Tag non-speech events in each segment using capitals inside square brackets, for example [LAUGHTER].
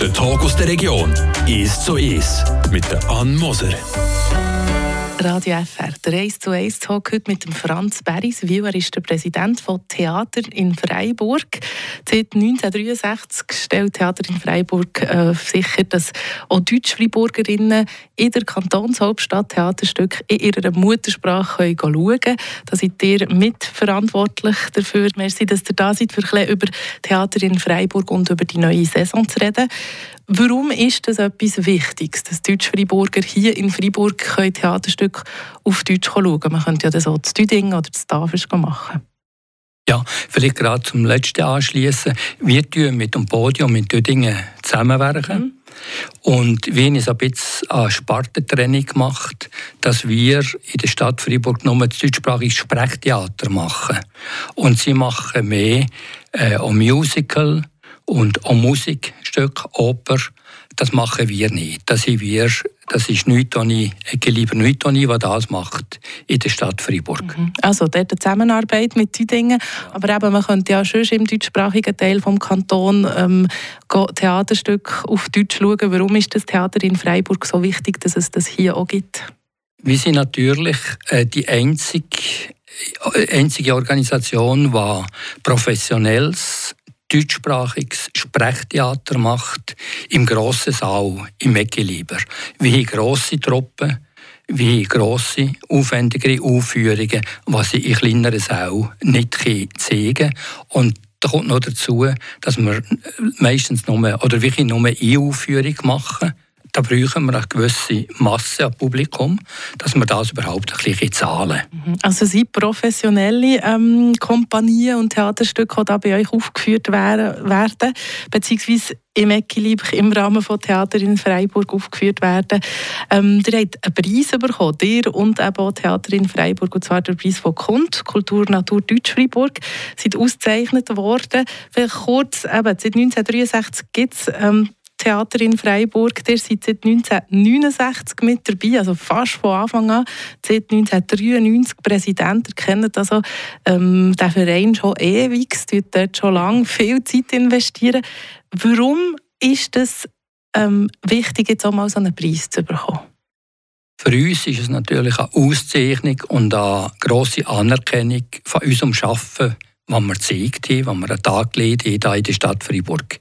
Der Tag aus der Region ist so ist mit der Ann Moser. Radio FR, der 1 zu 1 Talk heute mit dem Franz Beriswil. Er ist der Präsident von Theater in Freiburg. Seit 1963 stellt Theater in Freiburg äh, sicher, dass auch Deutsch-Freiburgerinnen in der Kantonshauptstadt Theaterstücke in ihrer Muttersprache können schauen können. Da seid ihr mitverantwortlich dafür. Merci, dass ihr da seid, für ein über Theater in Freiburg und über die neue Saison zu reden. Warum ist das etwas Wichtiges, dass Deutsch-Freiburger hier in Freiburg Theaterstücke auf Deutsch schauen können? Man könnte ja das auch zu Düdingen oder zu Tafels machen. Ja, vielleicht gerade zum letzten anschließen. Wir tun mit dem Podium mit Düdingen zusammenwerken. Mhm. Und wir haben ein bisschen eine Spartentraining gemacht, dass wir in der Stadt Freiburg nur das deutschsprachige Sprechtheater machen. Und sie machen mehr äh, auch Musical und auch Musikstück, Oper. Das machen wir nicht. Das sind wir das ist Nütoni, lieber Nütoni, der das macht in der Stadt Freiburg. Mhm. Also dort eine Zusammenarbeit mit Tüdingen, aber eben, man könnte ja schon im deutschsprachigen Teil des Kantons ähm, Theaterstück auf Deutsch schauen. Warum ist das Theater in Freiburg so wichtig, dass es das hier auch gibt? Wir sind natürlich äh, die einzige, äh, einzige Organisation, die professionelles deutschsprachiges Sprechtheater macht, im grossen Saal, im Eckeliber. Wie grosse Truppen, wie grosse, aufwendigere Aufführungen, was sie in kleineren Sälen nicht zeigen können. Und da kommt noch dazu, dass wir meistens nur, oder wirklich nur eine Aufführung machen da brauchen wir eine gewisse Masse an Publikum, dass wir das überhaupt ein bisschen zahlen mhm. Also sind professionelle ähm, Kompanien und Theaterstücke, die da bei euch aufgeführt werden, beziehungsweise im Eckilieb im Rahmen von Theater in Freiburg aufgeführt werden. Ähm, ihr habt einen Preis bekommen, ihr und eben auch Theater in Freiburg, und zwar der Preis von KUNT, Kultur Natur Deutsch Freiburg, sind ausgezeichnet worden. Vielleicht kurz, eben, seit 1963 gibt es ähm, Theater in Freiburg. Der seid seit 1969 mit dabei, also fast von Anfang an. Seit 1993 Präsident. Ihr kennt also ähm, den Verein schon ewig, tut dort schon lange viel Zeit investieren. Warum ist es ähm, wichtig, jetzt auch mal so einen Preis zu bekommen? Für uns ist es natürlich eine Auszeichnung und eine grosse Anerkennung von unserem Arbeiten, was wir gezeigt haben, was wir einen Tag gelegt haben in der Stadt Freiburg.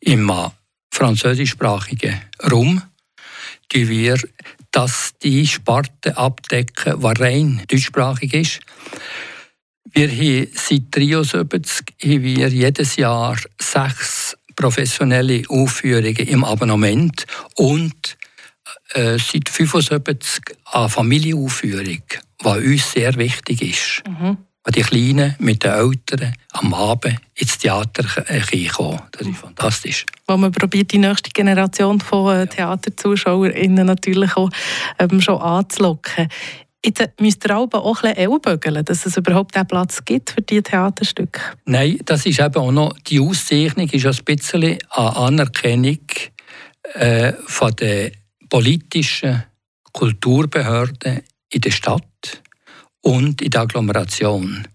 Im französischsprachigen Raum, die wir, dass die Sparte abdecken, die rein deutschsprachig ist. Wir haben seit 1973 haben wir jedes Jahr sechs professionelle Aufführungen im Abonnement und äh, seit 1975 eine Familienaufführung, die uns sehr wichtig ist. Mhm die Kleinen mit den Eltern am Abend ins Theater kommen. Das ist fantastisch. Wo man probiert, die nächste Generation von äh, TheaterzuschauerInnen natürlich auch ähm, schon anzulocken. Jetzt müsst ihr auch ein bisschen dass es überhaupt einen Platz gibt für diese Theaterstücke. Nein, das ist eben auch noch, die Auszeichnung ist ein bisschen eine Anerkennung äh, von der politischen Kulturbehörden in der Stadt und in der Agglomeration.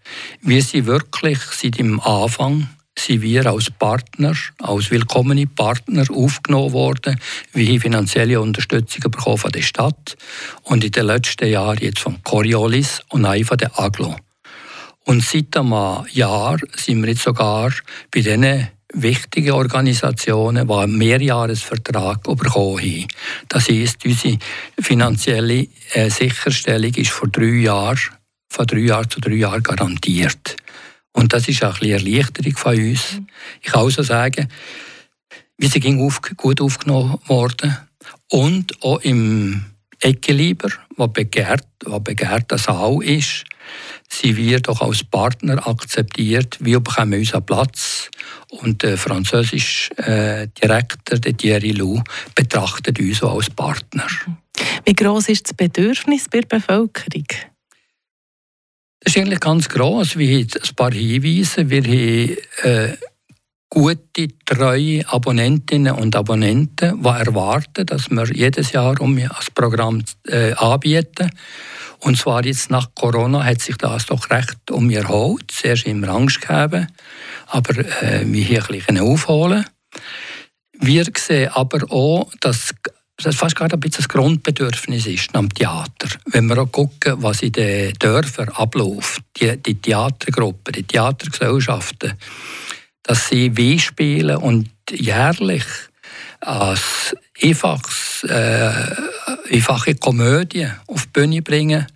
Wir sind wirklich seit dem Anfang sind wir als Partner, als willkommene Partner aufgenommen worden. Wir haben finanzielle Unterstützung bekommen von der Stadt und in den letzten Jahren jetzt von Coriolis und auch von der Aglo. Und seit einem Jahr sind wir jetzt sogar bei diesen wichtigen Organisationen, die einen Mehrjahresvertrag bekommen haben. Das heisst, unsere finanzielle äh, Sicherstellung ist vor drei Jahren, von drei Jahren zu drei Jahren garantiert. Und das ist auch ein eine Erleichterung von uns. Mhm. Ich kann auch sagen, wir sind auf, gut aufgenommen worden. Und auch im Eckeliber, was begehrt, was begehrt das auch ist, sind wir doch als Partner akzeptiert. Wir bekommen unseren Platz und der französische äh, Direktor, der Thierry Lou, betrachtet uns auch als Partner. Wie groß ist das Bedürfnis bei der Bevölkerung? Das ist eigentlich ganz groß. Wir haben ein paar Hinweise. Wir haben äh, gute, treue Abonnentinnen und Abonnenten, die erwarten, dass wir jedes Jahr um das Programm äh, anbieten. Und zwar jetzt nach Corona hat sich das doch recht um ihr erholt. Zuerst immer Angst gegeben, aber äh, wir hier ein bisschen aufholen. Wir sehen aber auch, dass das fast gerade ein bisschen das Grundbedürfnis ist am Theater. Wenn wir auch gucken, was in den Dörfern abläuft, die, die Theatergruppen, die Theatergesellschaften, dass sie weh spielen und jährlich als einfaches, äh, einfache Komödie auf die Bühne bringen,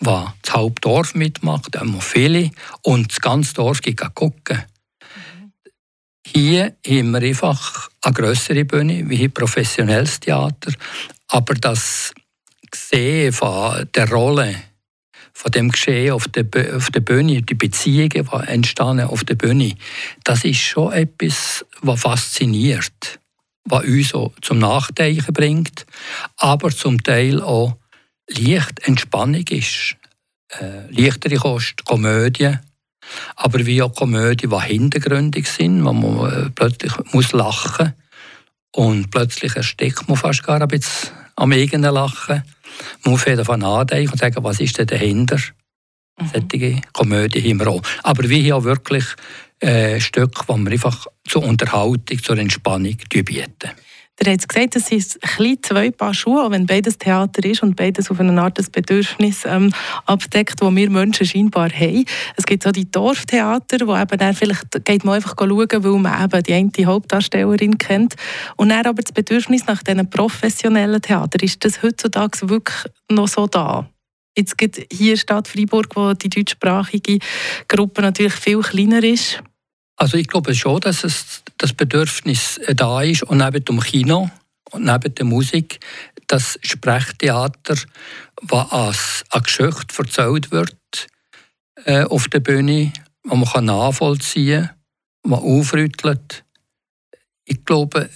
wo das Hauptdorf mitmacht, immer viele, und das ganze Dorf geht gucken. Hier haben wir einfach eine größere Bühne, wie ein professionelles Theater, aber das Sehen von der Rolle von dem Geschehen auf der, auf der Bühne, die Beziehungen, die entstehen auf der Bühne, das ist schon etwas, was fasziniert, was uns auch zum Nachdenken bringt, aber zum Teil auch leicht Entspannung ist. Äh, leichtere Kost, Komödie, aber wie auch Komödien, die hintergründig sind, wo man äh, plötzlich muss lachen und plötzlich erstickt man fast gar ein bisschen am eigenen Lachen. Man muss davon nachdenken und sagen, was ist denn dahinter? Mhm. Solche Komödien haben wir auch. Aber wir haben auch wirklich äh, Stücke, die wir einfach zur Unterhaltung, zur Entspannung bieten. Ihr habt gesagt, es sind ein zwei Paar Schuhe, wenn beides Theater ist und beides auf eine Art das Bedürfnis ähm, abdeckt, das wir Menschen scheinbar haben. Es gibt auch die Dorftheater, wo eben dann vielleicht geht man einfach schauen, weil man eben die eine Hauptdarstellerin kennt. Und dann aber das Bedürfnis nach diesen professionellen Theater, ist das heutzutage wirklich noch so da? Jetzt gibt hier Stadt Freiburg, wo die deutschsprachige Gruppe natürlich viel kleiner ist. Also ich glaube schon, dass es das Bedürfnis äh, da ist und neben dem Kino und neben der Musik das Sprechtheater, was als eine Geschichte erzählt wird äh, auf der Bühne, wo man nachvollziehen kann, was aufrüttelt. Ich glaube,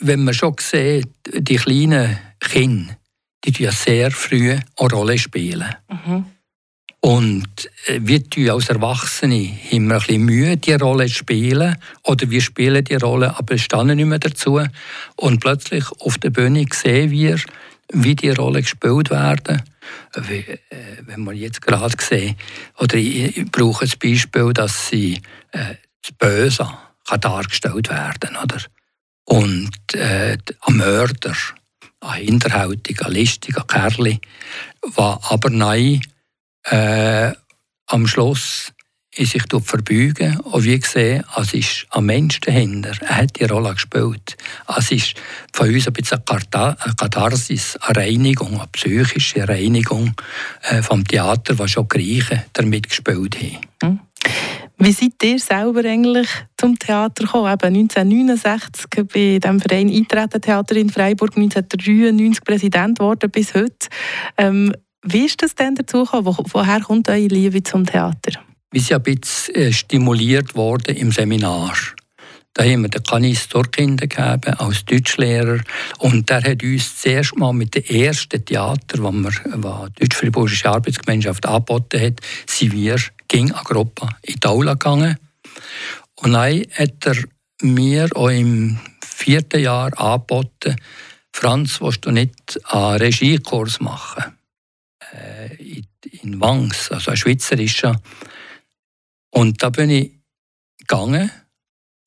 wenn man schon sieht, die kleinen Kinder, die ja sehr früh eine Rolle spielen. Mhm. Und äh, wir tun als Erwachsene haben wir ein bisschen Mühe, diese Rolle zu spielen. Oder wir spielen die Rolle, aber stehen nicht mehr dazu. Und plötzlich auf der Bühne sehen wir, wie die Rollen gespielt werden. Äh, wenn wir jetzt gerade sehen, oder ich brauche das Beispiel, dass sie äh, das Böse kann dargestellt werden oder? Und äh, ein Mörder, ein Hinterhältiger, ein listiger Kerl, der aber nein äh, am Schluss ist sich verbeugen und wie gesehen, es ist ein Mensch dahinter. Er hat die Rolle gespielt. Es ist von uns ein bisschen eine Katharsis, eine Reinigung, eine psychische Reinigung äh, vom Theater, was schon Griechen damit gespielt haben. Hm. Wie seid ihr selber eigentlich zum Theater gekommen? Eben 1969 bei dem Verein Eintreten Theater in Freiburg, 1993 Präsident geworden bis heute. Ähm, wie ist das denn dazu gekommen? woher kommt eure Liebe zum Theater? Wir sind ein bisschen äh, stimuliert worden im Seminar. Da haben wir den Canis Dorkinder gegeben als Deutschlehrer und der hat uns zuerst mal mit dem ersten Theater, das die Deutsch-Friburgische Arbeitsgemeinschaft angeboten hat, sind wir gegen eine Gruppe in die Aula gegangen. Und dann hat er mir auch im vierten Jahr angeboten, Franz, willst du nicht einen Regiekurs machen? äh, in Wangs, also ein schweizerischer. Und da bin ich gegangen,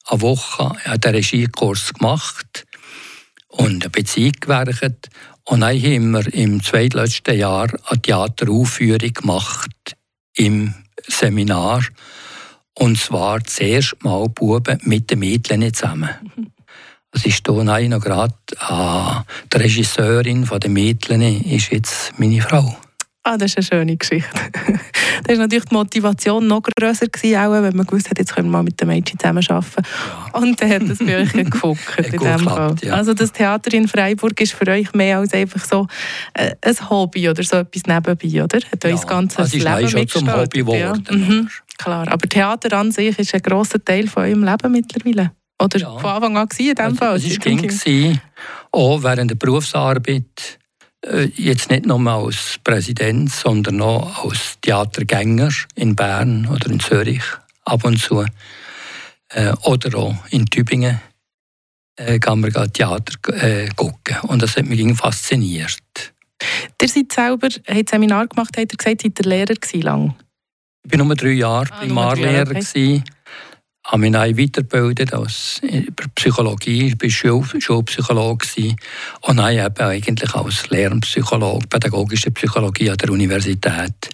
eine Woche, habe den Regiekurs gemacht und eine Beziehung gewerkt. Und dann haben wir im zweitletzten Jahr eine Theateraufführung gemacht im Seminar. Und zwar zuerst mal Buben mit den Mädchen zusammen. [LAUGHS] Es ist hier noch gerade ah, die Regisseurin von den Mädchen ist jetzt meine Frau. Ah, das ist eine schöne Geschichte. [LAUGHS] da war natürlich die Motivation noch grösser, gewesen, auch, wenn man gewusst hat, jetzt können wir mal mit den Mädchen zusammenarbeiten. Ja. Und dann hat das bei euch gefuckt. [LAUGHS] in dem Fall. Ja. Also das Theater in Freiburg ist für euch mehr als einfach so äh, ein Hobby oder so etwas nebenbei, oder? Hat ja, euch das ganze also Leben schon zum Hobby geworden. Ja. Mhm. Klar, aber Theater an sich ist ein grosser Teil von eurem Leben mittlerweile. Oder ja. von Anfang an gewesen, in dem also, Fall? Es war auch während der Berufsarbeit jetzt nicht nur als Präsident, sondern auch als Theatergänger in Bern oder in Zürich ab und zu. Äh, oder auch in Tübingen äh, kann man Theater äh, gucken. Und das hat mich fasziniert. Ihr seid selber, habt Seminar gemacht, habt ihr gesagt, seid ihr Lehrer gewesen lang? Ich war nur drei Jahre ah, Primarlehrer. Okay. Habe mich dann weitergebildet als Psychologie, ich war Schul Schulpsychologe und dann eben eigentlich als Lernpsychologe, pädagogische Psychologie an der Universität,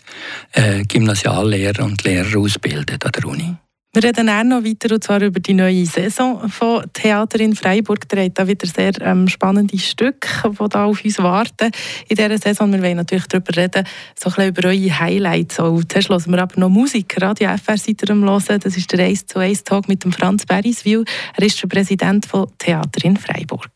äh, Gymnasiallehrer und Lehrer ausgebildet an der Uni. Wir reden auch noch weiter, und zwar über die neue Saison von Theater in Freiburg. Da da wieder sehr ähm, spannende Stücke, die da auf uns warten in dieser Saison. Wir wollen natürlich darüber reden, so ein bisschen über eure Highlights. Und zuerst hören wir aber noch Musik. Radio FR seid ihr am Hören. Das ist der 1 zu 1 Talk mit dem Franz Beriswil. Er ist der Präsident von Theater in Freiburg.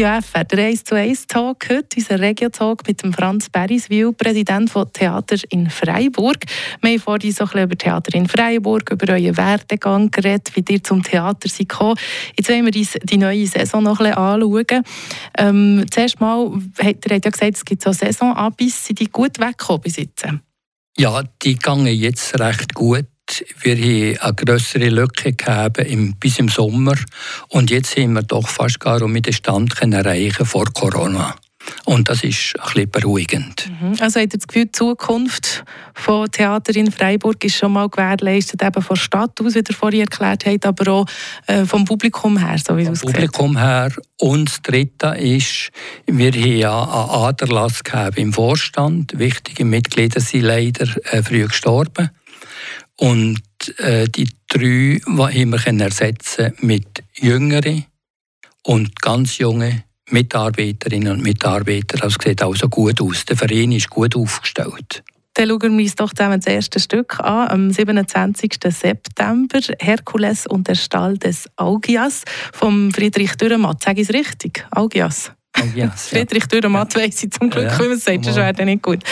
Radio FR, der 1 zu 1 Talk heute, unser Regio-Talk mit dem Franz Beriswil, Präsident von Theater in Freiburg. Wir haben vorhin so über Theater in Freiburg, über euren Werdegang geredet, wie ihr zum Theater seid gekommen. Jetzt wollen wir uns die neue Saison noch ein anschauen. Ähm, zuerst mal, ihr habt ja gesagt, es gibt so Saisonabis, sind die gut weggekommen bis jetzt? Ja, die gehen jetzt recht gut wir haben eine größere Lücke gehabt bis im Sommer und jetzt haben wir doch fast gar um den Stand erreichen vor Corona. Und das ist ein bisschen beruhigend. Mhm. Also habt ihr das Gefühl, die Zukunft von Theater in Freiburg ist schon mal gewährleistet, eben von der Stadt aus, wie ihr vorhin erklärt habt, aber auch äh, vom Publikum her, so wie es Vom Publikum her. Und das Dritte ist, wir haben ja einen Aderlass im Vorstand. Wichtige Mitglieder sind leider äh, früh gestorben. Und äh, die drei haben wir ersetzen mit jüngeren und ganz jungen Mitarbeiterinnen und Mitarbeitern. Das sieht also gut aus. Der Verein ist gut aufgestellt. Dann schauen wir uns doch zusammen das erste Stück an. Am 27. September «Herkules und der Stall des Augias» von Friedrich Dürrematt. Sage ich es richtig? Augias? Augias [LAUGHS] Friedrich ja. Dürrematt weiss ich zum Glück, ja, wie man es sagt, das wäre nicht gut.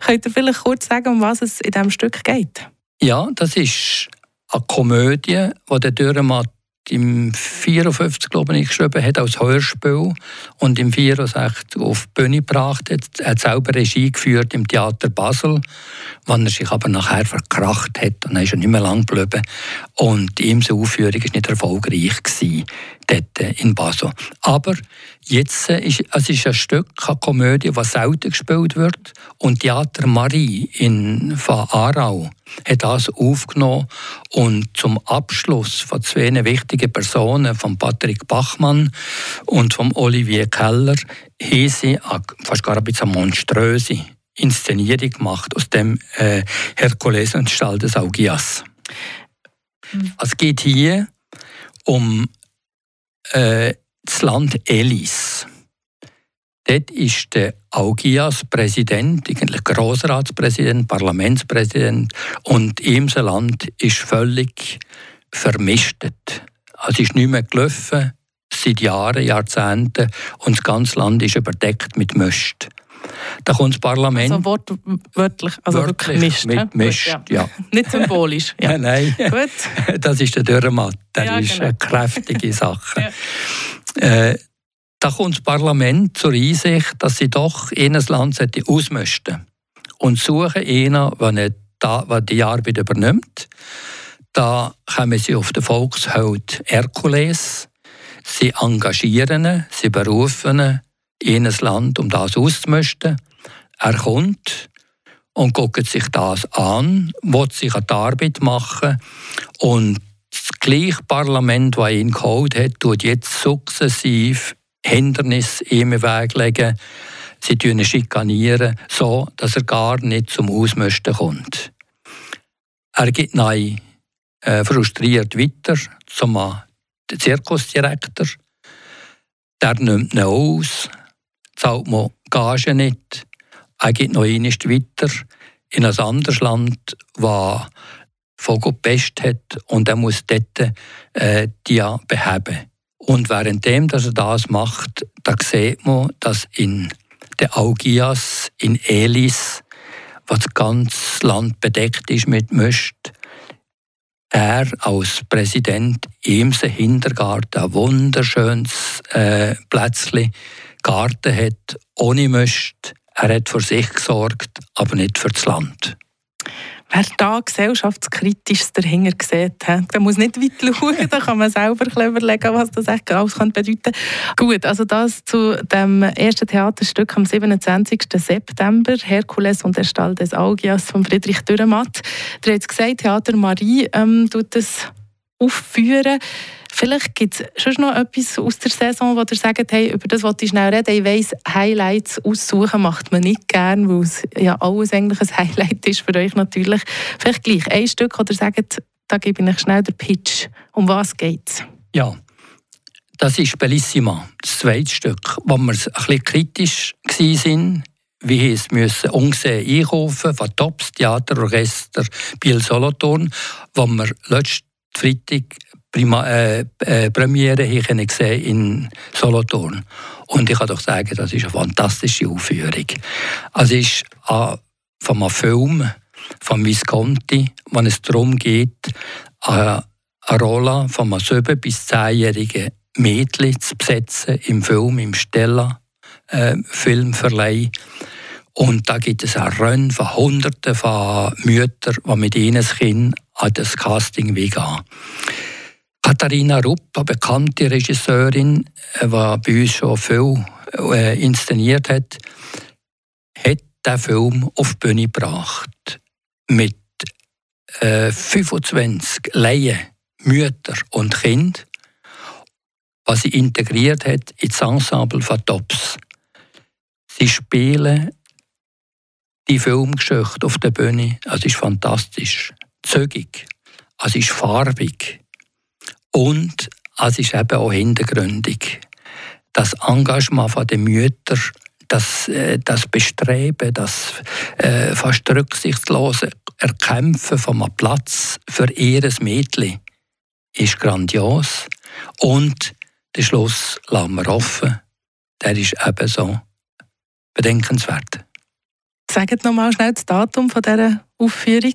Könnt ihr vielleicht kurz sagen, um was es in diesem Stück geht? Ja, das ist eine Komödie, die der Dürrematt im 54 glaube ich geschrieben hat als Hörspiel und im 64 auf die Bühne gebracht hat. Er hat selber Regie geführt im Theater Basel, wann er sich aber nachher verkracht hat und dann ist er nicht mehr lang geblieben. Und die Aufführung war nicht erfolgreich gewesen, dort in Basel. Aber jetzt ist es ist ein Stück, eine Komödie, die selten gespielt wird und Theater Marie in von Aarau hat das aufgenommen und zum Abschluss von zwei wichtigen Personen, von Patrick Bachmann und von Olivier Keller, haben sie fast gar ein bisschen monströse Inszenierung gemacht aus dem äh, Herkules und Stall des Augias. Mhm. Es geht hier um äh, das Land Elis. Dort ist der Augias Präsident, eigentlich Großratspräsident, Parlamentspräsident und ihm Land ist völlig vermischtet. Es ist nicht mehr gelaufen, seit Jahren, Jahrzehnten und das ganze Land ist überdeckt mit Mist. Da kommt das Parlament. Also wortwörtlich, also wörtlich Mist. Mit Mist, ja. ja. [LAUGHS] Nicht symbolisch. [LAUGHS] Ja. Nein, [LAUGHS] Gut. das ist der Dürrematt. Das ja, ist genau. eine kräftige Sache. ja. äh, da kommt das Parlament zur Einsicht, dass sie doch jenes Land ausmüssten und suchen einen, der die Arbeit übernimmt. Da kommen sie auf den Volksheld Herkules. Sie engagieren ihn, sie berufen ihn ein Land, um das auszumüsten. Er kommt und guckt sich das an, will sich an die Arbeit machen und das gleiche Parlament, das ihn geholt hat, tut jetzt sukzessiv Hindernisse ihm im Weg legen. Sie ihn schikanieren, so dass er gar nicht zum Ausmüsten kommt. Er geht nein, äh, frustriert weiter zum Zirkusdirektor. Der nimmt ihn aus, zahlt man Gage nicht. Er geht noch einmal weiter in ein anderes Land, das Vogelpest hat und er muss dort äh, die beheben. Und währenddem dass er das macht, da sieht man, dass in der Augias, in Elis, was das ganze Land bedeckt ist mit Mist, er als Präsident im Hintergarten ein wunderschönes äh, Plätzchen Garten hat, ohne Mist. Er hat für sich gesorgt, aber nicht für das Land. Wer da gesellschaftskritisch dahinter sieht, der muss nicht weit schauen, da [LAUGHS] kann man selber überlegen, was das echt alles bedeuten kann. Gut, also das zu dem ersten Theaterstück am 27. September, Herkules und der Stall des Augias von Friedrich Dürrematt. Der hat gesagt, Theater Marie ähm, tut das aufführen. Vielleicht gibt es schon noch etwas aus der Saison, wo ihr sagt, hey, über das wollte ich schnell reden. Ich weiss, Highlights aussuchen macht man nicht gern, weil es ja alles eigentlich ein Highlight ist für euch natürlich. Vielleicht gleich ein Stück oder sagt, da gebe ich euch schnell den Pitch. Um was geht es? Ja, das ist Bellissima, das zweite Stück, wo wir ein bisschen kritisch waren wie es müssen ungesehen einkaufen von Tops Theaterorchester Biel Solothurn, wo wir letzten Freitag Prima, äh, äh, Premiere gesehen in Solothurn. Und ich kann doch sagen, das ist eine fantastische Aufführung. Also es ist äh, von einem Film von Visconti, wo es darum geht, äh, eine Rolle von einem 7- bis 10-jährigen Mädchen zu besetzen im Film, im Stella äh. Und da gibt es auch Rennen von Hunderten von Müttern, die mit ihnen Kind an das Casting gehen. Katharina Rupp, eine bekannte Regisseurin, die bei uns schon viel äh, inszeniert hat, hat den Film auf die Bühne gebracht. Mit äh, 25 Laien, Mütter und Kind, was sie integriert hat ins Ensemble von Tops. Sie spielen die Filmgeschichte auf der Bühne. Es ist fantastisch, zügig, es ist farbig und es ist eben auch hintergründig. Das Engagement der Mütter, das, äh, das Bestreben, das äh, fast rücksichtslose Erkämpfen von einem Platz für ihr Mädchen ist grandios. Und der Schluss lassen wir offen. Der ist ebenso bedenkenswert. Sagt noch mal schnell das Datum von dieser Aufführung.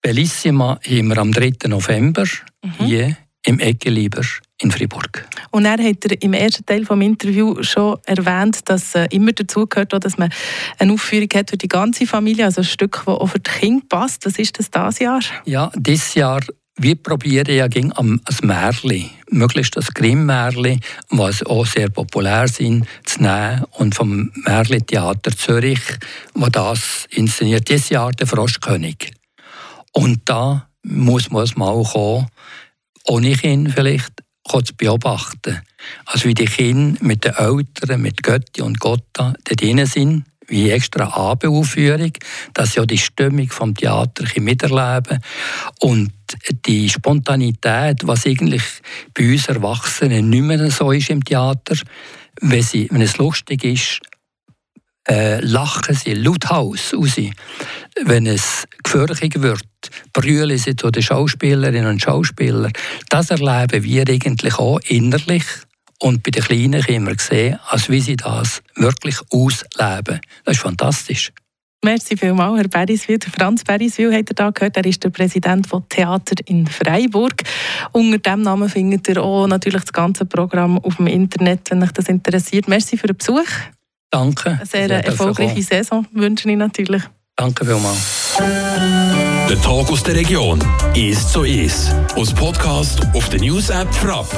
Bellissima haben wir am 3. November mhm. hier im Eckelieber in Fribourg. Und er hat er im ersten Teil des Interviews schon erwähnt, dass äh, immer dazu gehört, dass man eine Aufführung hat für die ganze Familie, also ein Stück, das auch für die Kinder passt. Was ist das dieses Jahr? Ja, dieses Jahr wir probieren ja gegen ein Märchen, möglichst das Grimm-Märchen, was auch sehr populär sind, zu nehmen und vom Märchen-Theater Zürich, wo das inszeniert, dieses Jahr der Froschkönig. Und da muss man es mal kommen, ohne Kind vielleicht zu beobachten. Also wie die Kinder mit den Eltern, mit Götti und Gotta dort drin sind, wie extra Abendaufführung, dass sie ja die Stimmung vom Theater miterleben und die Spontanität, was eigentlich bei uns Erwachsenen nicht mehr so ist im Theater, wenn, sie, wenn es lustig ist, äh, lachen sie lauthals raus. Wenn es gefährlich wird, brüllen sie zu den Schauspielerinnen und Schauspielern. Das erleben wir eigentlich auch innerlich. Und bei den Kleinen können wir sehen, als wie sie das wirklich ausleben. Das ist fantastisch. Merci vielmals, Herr Beriswil. Franz Beriswil hat er da gehört. Er ist der Präsident von Theater in Freiburg. Unter diesem Namen findet ihr auch natürlich das ganze Programm auf dem Internet, wenn euch das interessiert. Merci für den Besuch. Danke. Eine sehr erfolgreiche Saison wünsche ich natürlich. Danke vielmals. Der Tag aus der Region ist so ist. Aus Podcast auf der News App Frapp.